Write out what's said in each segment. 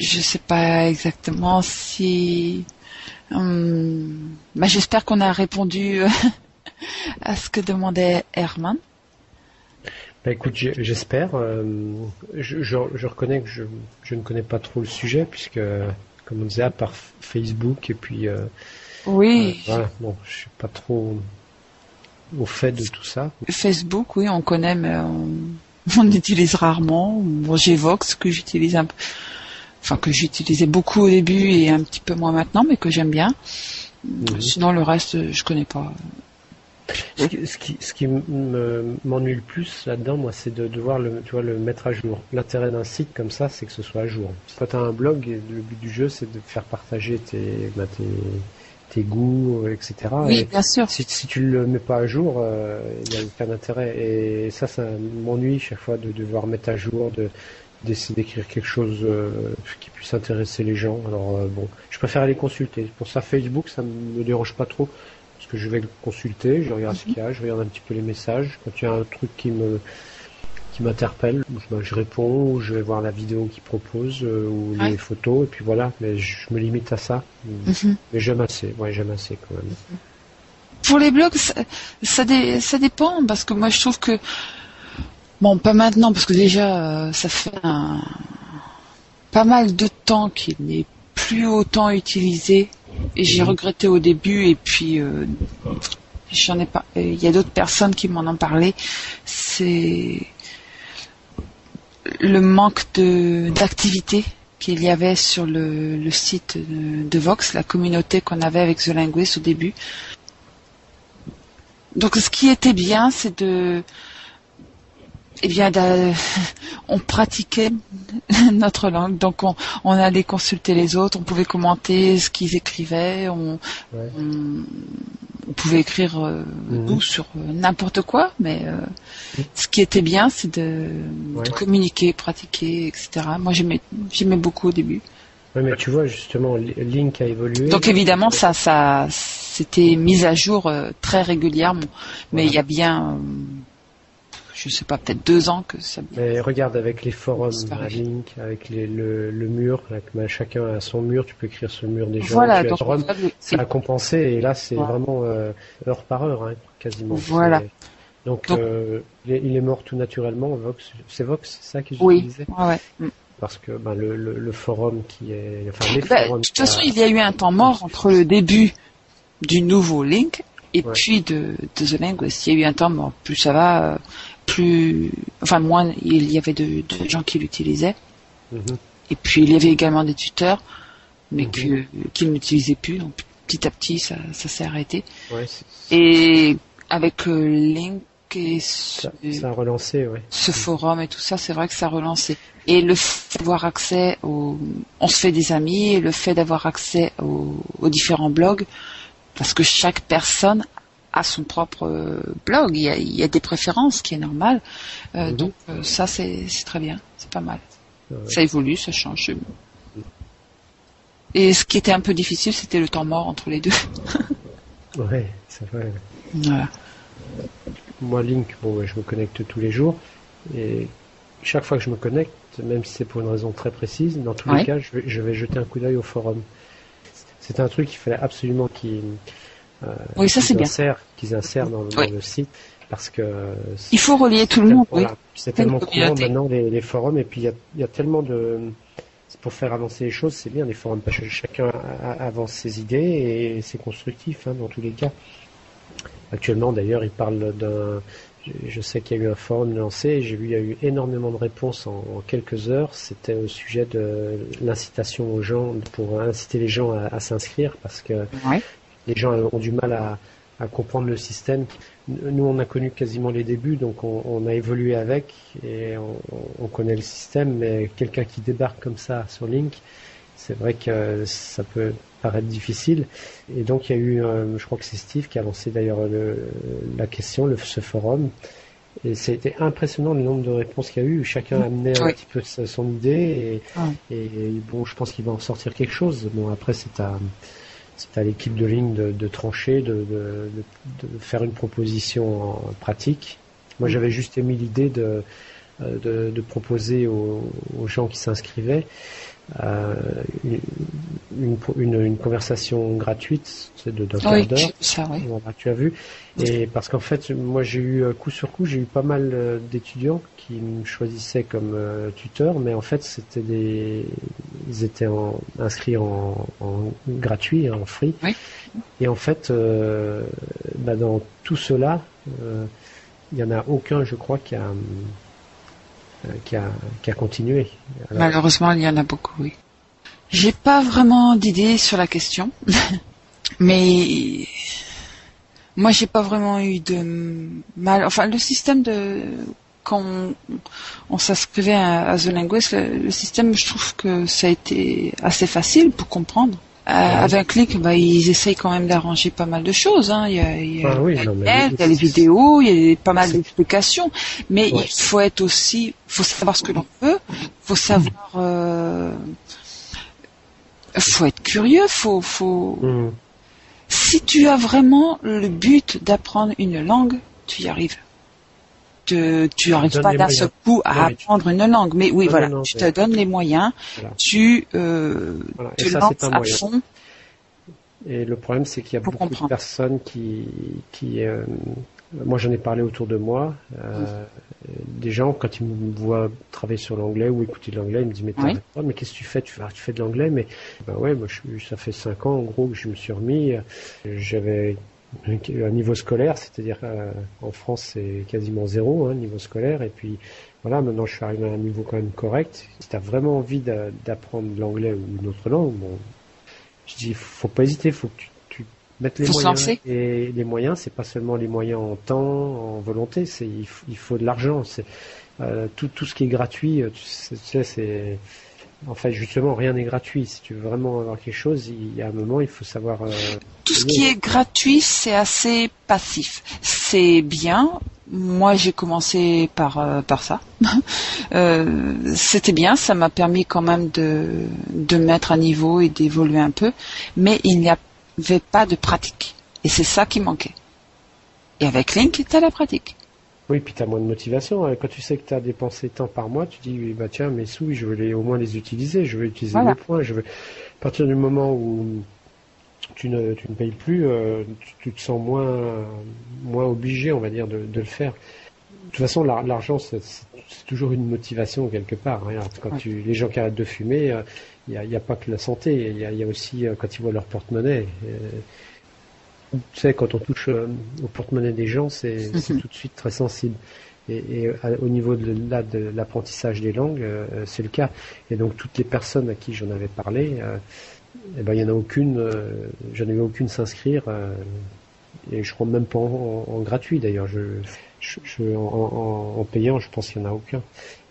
je sais pas exactement si. Hum, bah, j'espère qu'on a répondu à ce que demandait Herman. Bah écoute, j'espère. Euh, je, je, reconnais que je, je, ne connais pas trop le sujet puisque, comme on disait, à part Facebook et puis. Euh, oui. Euh, voilà, bon, je suis pas trop au fait de tout ça. Facebook, oui, on connaît, mais on, utilise rarement. Bon, Vox que j'utilise un peu, enfin que j'utilisais beaucoup au début et un petit peu moins maintenant, mais que j'aime bien. Mhm. Sinon, le reste, je connais pas. Ce qui, ce qui m'ennuie le plus là-dedans, moi, c'est de devoir le, tu vois, le mettre à jour. L'intérêt d'un site comme ça, c'est que ce soit à jour. Quand tu as un blog, le but du jeu, c'est de faire partager tes, bah, tes, tes goûts, etc. Oui, bien sûr. Si, si tu le mets pas à jour, euh, il n'y a aucun intérêt. Et ça, ça m'ennuie chaque fois de devoir mettre à jour, de d'essayer d'écrire quelque chose euh, qui puisse intéresser les gens. Alors euh, bon, je préfère aller consulter. Pour ça, Facebook, ça me dérange pas trop parce que je vais le consulter, je regarde ce qu'il y a, je regarde un petit peu les messages. Quand il y a un truc qui me qui m'interpelle, je, réponds, ou je vais voir la vidéo qu'il propose euh, ou les photos et puis voilà. Mais je me limite à ça. Mhm. Mais j'aime assez, ouais, j'aime assez quand même. Pour les blogs, ça, ça, dépend parce que moi je trouve que bon, pas maintenant parce que déjà euh, ça fait pas mal de temps qu'il n'est plus autant utilisé et j'ai regretté au début et puis euh, j'en ai pas il y a d'autres personnes qui m'en ont parlé c'est le manque de d'activité qu'il y avait sur le, site de, Vox, la communauté qu'on avait avec The Linguist au début. Donc ce qui était bien, c'est de eh bien, on pratiquait notre langue, donc on, allait consulter les autres, on pouvait commenter ce qu'ils écrivaient, on, pouvait écrire euh, mhm. sur euh, n'importe quoi, mais euh, ce qui était bien, c'est de, communiquer, pratiquer, etc. Moi, j'aimais, j'aimais beaucoup au début. Oui, mais tu vois, justement, Link a évolué. Donc évidemment, ça, ça, c'était mis à jour très régulièrement, mais il y a bien je sais pas, peut-être deux ans que ça. Mais regarde avec les forums à Link, avec le, mur, chacun a son mur, tu peux écrire sur le mur des gens. Voilà, donc ça a compensé et là c'est vraiment euh, heure par heure, hein, quasiment. Voilà. Donc, euh, il, est, mort tout naturellement. Vox, c'est Vox, c'est ça que j'utilisais. Oui. Ouais, mm. Parce que ben, le, forum qui est, enfin les bah, De toute façon, il y a eu un temps mort entre le début du nouveau Link et puis de, de The Linguist. Il y a eu un temps mort. Plus ça va, euh, plus, enfin moins il y avait de, gens qui l'utilisaient. Mhm. Et puis il y avait également des tuteurs, mais mhm. qui n'utilisaient plus. Donc petit à petit, ça, s'est arrêté. et avec euh, Link et ce, ça, a relancé, ce forum et tout ça, c'est vrai que ça a relancé. Et le fait d'avoir accès au, on se fait des amis, et le fait d'avoir accès aux différents blogs, parce que chaque personne à son propre euh, blog. Il y a, des préférences, ce qui est normal. Euh, mhm. Donc euh, ça, c'est très bien, c'est pas mal. Ça évolue, ça change. Et ce qui était un peu difficile, c'était le temps mort entre les deux. ouais, c'est vrai. Voilà. Moi, Link, bon, je me connecte tous les jours. Et chaque fois que je me connecte, même si c'est pour une raison très précise, dans tous les cas, je vais, je vais jeter un coup d'œil au forum. C'est un truc qu'il fallait absolument qu'il oui, ça c'est bien. Qu'ils insèrent dans, le site parce que il faut relier tout le monde. oui. C'est tellement courant maintenant les, forums et puis il y a, tellement de pour faire avancer les choses, c'est bien les forums parce que chacun avance ses idées et c'est constructif hein, dans tous les cas. Actuellement d'ailleurs, il parle d'un je sais qu'il y a eu un forum lancé, j'ai vu il y a eu énormément de réponses en, quelques heures. C'était au sujet de l'incitation aux gens pour inciter les gens à, s'inscrire parce que les gens ont du mal à, comprendre le système. Nous, on a connu quasiment les débuts, donc on, a évolué avec et on, connaît le système, mais quelqu'un qui débarque comme ça sur Link, c'est vrai que ça peut paraître difficile. Et donc il y a eu, je crois que c'est Steve qui a lancé d'ailleurs la question, le, ce forum. Et c'était impressionnant le nombre de réponses qu'il y a eu. Chacun amenait un petit peu son idée et, et bon, je pense qu'il va en sortir quelque chose. Bon, après c'est à c'est à l'équipe de ligne de, trancher, de, faire une proposition pratique. Moi, mm. j'avais juste émis l'idée de, euh, proposer aux, gens qui s'inscrivaient euh, une, une, une, conversation gratuite de d'un quart d'heure. Ça, oui. Voilà, tu as vu. Et parce qu'en fait, moi j'ai eu euh, coup sur coup, j'ai eu pas mal euh, d'étudiants qui me choisissaient comme euh, tuteur, mais en fait c'était des, ils étaient en, inscrits en, en gratuit, en free. Oui. Et en fait, euh, bah dans tout cela, il y en a aucun, je crois, qui a qui a, qui a continué. Malheureusement, il y en a beaucoup, oui. J'ai pas vraiment d'idée sur la question, mais moi j'ai pas vraiment eu de mal. Enfin, le système de quand on, s'inscrivait à, à, The Linguist, le, système, je trouve que ça a été assez facile pour comprendre. Euh, avec Click, bah, ils essayent quand même d'arranger pas mal de choses. Hein. Il y a, il y a, ah oui, non, mais il y a les vidéos, il y a pas mal d'explications, mais ouais. il faut être aussi, faut savoir ce que l'on veut, faut savoir, euh, faut être curieux, faut, faut. Mmh. Si tu as vraiment le but d'apprendre une langue, tu y arrives. Te, tu n'arrives pas d'un seul coup à oui, apprendre tu... une langue, mais oui, non, voilà, non, tu te donnes les moyens, Voilà. tu euh, Voilà. te ça, lances à fond. Et le problème, c'est qu'il y a beaucoup comprendre. de personnes qui, qui euh, moi j'en ai parlé autour de moi, euh, des gens quand ils me voient travailler sur l'anglais ou écouter de l'anglais, ils me disent mais, Oui. t'arrêtes pas, mais qu'est-ce que tu fais? Tu fais, tu fais de l'anglais? Mais ben ouais, moi je, ça fait cinq ans en gros que je me suis remis. J'avais un niveau scolaire, c'est-à-dire euh, en France c'est quasiment zéro hein, niveau scolaire, et puis voilà, maintenant je suis arrivé à un niveau quand même correct. Si tu as vraiment envie d'a- d'apprendre l'anglais ou une autre langue, bon, je dis faut pas hésiter, faut que tu, tu mettes les Faut moyens. lancer. Et les moyens, c'est pas seulement les moyens en temps, en volonté, c'est il, faut- il faut de l'argent. C'est euh, tout tout ce qui est gratuit. euh, tu sais, c'est en fait justement rien n'est gratuit. Si tu veux vraiment avoir quelque chose, il y a un moment, il faut savoir. euh, Tout ce qui est gratuit, c'est assez passif. C'est bien. Moi, j'ai commencé par euh, par ça. Euh, C'était bien, ça m'a permis quand même de de mettre à niveau et d'évoluer un peu, mais il n'y avait pas de pratique. Et c'est ça qui manquait. Et avec Link, tu as la pratique. Oui, puis tu as moins de motivation. Quand tu sais que tu as dépensé tant par mois, tu dis, oui, bah tiens, mes sous, je veux les, au moins les utiliser, je veux utiliser Voilà. mes points. Je veux... À partir du moment où tu ne, tu ne payes plus, euh, tu, tu te sens moins, moins obligé, on va dire, de, de le faire. De toute façon, l'ar- l'argent, c'est toujours une motivation quelque part. hein. Quand Ouais. tu, les gens qui arrêtent de fumer, euh, il n'y a, il y a pas que la santé, il y y a aussi euh, quand ils voient leur porte-monnaie. Tu sais, quand on touche euh, au porte-monnaie des gens, c'est c'est Mhm. tout de suite très sensible. Et, et, euh, au niveau de, là, de l'apprentissage des langues, euh, c'est le cas. Et donc toutes les personnes à qui j'en avais parlé, euh, eh ben il y en a aucune, euh, j'en ai vu aucune s'inscrire. et je crois même pas en, en- en gratuit d'ailleurs. Je, je, je- en, payant, je pense qu'il y en a aucun.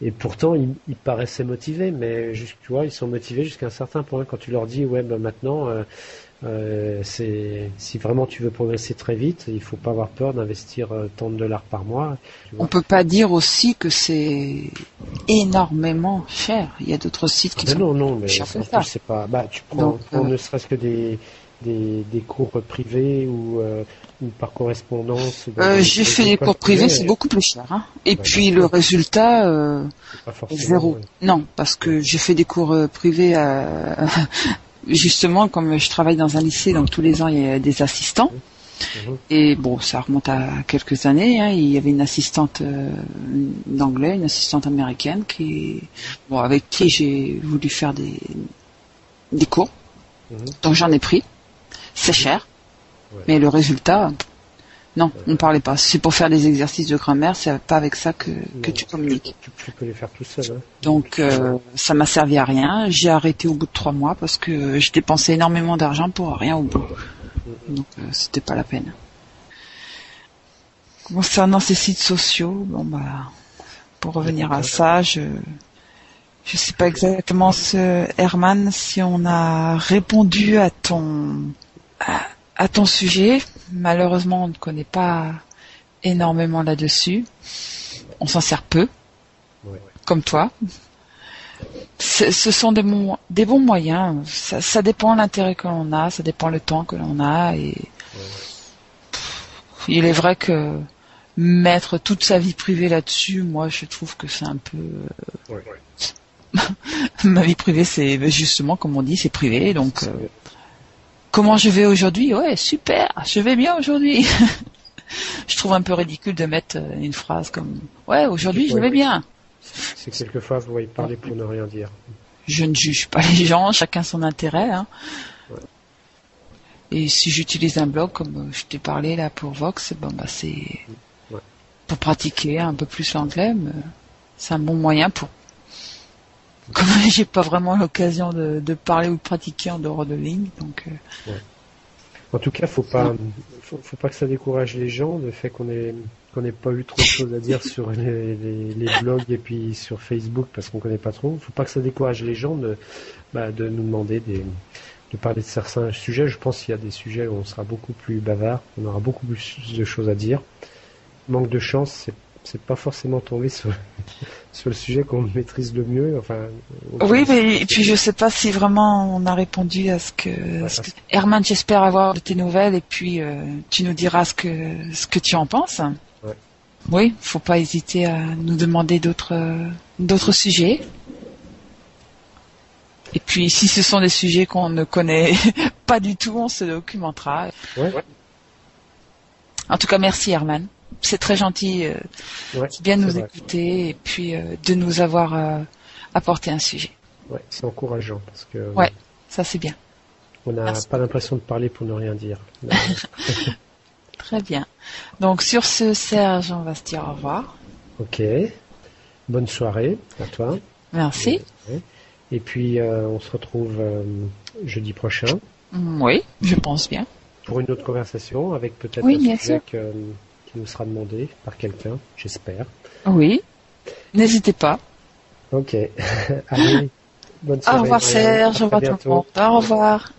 Et pourtant, ils, ils paraissaient motivés, mais juste, tu vois, ils sont motivés jusqu'à un certain point. Quand tu leur dis, ouais, ben maintenant, euh, si vraiment tu veux progresser très vite, il faut pas avoir peur d'investir euh, tant de dollars par mois. On vois. peut pas dire aussi que c'est énormément cher. Il y a d'autres sites qui Mais sont non, non, mais cher en que ça. plus, c'est pas. Bah, tu prends, Donc, prends euh, ne serait-ce que des, des, des cours privés ou, euh, ou par correspondance. j'ai fait des cours privés, c'est beaucoup plus cher. Hein. Et puis le résultat, zéro. ouais. Non, parce que j'ai fait des cours privés à... justement comme je travaille dans un lycée, donc tous les ans il y a des assistants. Mhm. Et bon, ça remonte à quelques années. Hein. Il y avait une assistante euh, d'anglais, une assistante américaine qui, bon, avec qui j'ai voulu faire des des cours. Mhm. Donc j'en ai pris. C'est cher, Ouais. mais le résultat, non, on ne parlait pas. C'est pour faire des exercices de grammaire, c'est pas avec ça que que Non, tu communiques. Tu, tu peux les faire tout seul. Hein. Donc euh, ça m'a servi à rien. J'ai arrêté au bout de trois mois parce que je dépensais énormément d'argent pour rien au bout. Donc euh, c'était pas la peine. Concernant ces sites sociaux, bon bah pour revenir à ça, je je sais pas exactement ce Herman si on a répondu à ton à, à ton sujet. Malheureusement, on ne connaît pas énormément là-dessus. On s'en sert peu, Ouais. comme toi. Ce sont des, bons moyens. Ça, ça dépend l'intérêt que l'on a, ça dépend le temps que l'on a. Et il est vrai que mettre toute sa vie privée là-dessus, moi, je trouve que c'est un peu, euh, Ouais. ma vie privée, c'est justement, comme on dit, c'est privé. Donc, euh, comment je vais aujourd'hui? Ouais, super, je vais bien aujourd'hui. je trouve un peu ridicule de mettre euh, une phrase comme Ouais, aujourd'hui, je vais bien. C'est quelquefois, vous voyez parler pour ne rien dire. Je ne juge pas les gens, chacun son intérêt. Hein. Et si j'utilise un blog, comme je t'ai parlé là pour Vox, bon bah c'est pour pratiquer un peu plus l'anglais, mais c'est un bon moyen pour. Comme j'ai pas vraiment l'occasion de, parler ou de pratiquer en dehors de ligne, donc. Euh, en tout cas, faut pas, faut, pas que ça décourage les gens, le fait qu'on ait qu'on n'ait pas eu trop de choses à dire sur les, blogs et puis sur Facebook parce qu'on connaît pas trop. Faut pas que ça décourage les gens de, bah, de nous demander des, de parler de certains sujets. Je pense qu'il y a des sujets où on sera beaucoup plus bavard, on aura beaucoup plus de choses à dire. Manque de chance, c'est c'est pas forcément tombé sur, sur le sujet qu'on maîtrise le mieux. Enfin, oui, mais et puis je sais pas si vraiment on a répondu à ce que, Herman, j'espère avoir de tes nouvelles et puis euh, tu nous diras ce que ce que tu en penses. Ouais. Oui, faut pas hésiter à nous demander d'autres d'autres sujets. Et puis, si ce sont des sujets qu'on ne connaît pas du tout, on se documentera. En tout cas, merci Herman. C'est très gentil euh, de bien nous écouter et puis euh, de nous avoir euh, apporté un sujet. Ouais, c'est encourageant parce que. Ouais, ça c'est bien. On n'a pas l'impression de parler pour ne rien dire. très bien. Donc sur ce, Serge, on va se dire au revoir. Ok. Bonne soirée à toi. Merci. Et puis, euh, on se retrouve euh, jeudi prochain. Mm, oui, je pense bien. Pour une autre conversation avec peut-être un sujet qui nous sera demandé par quelqu'un, j'espère. Oui. N'hésitez pas. Ok. Allez, bonne soirée. Au revoir Serge, au revoir tout le monde. Au revoir.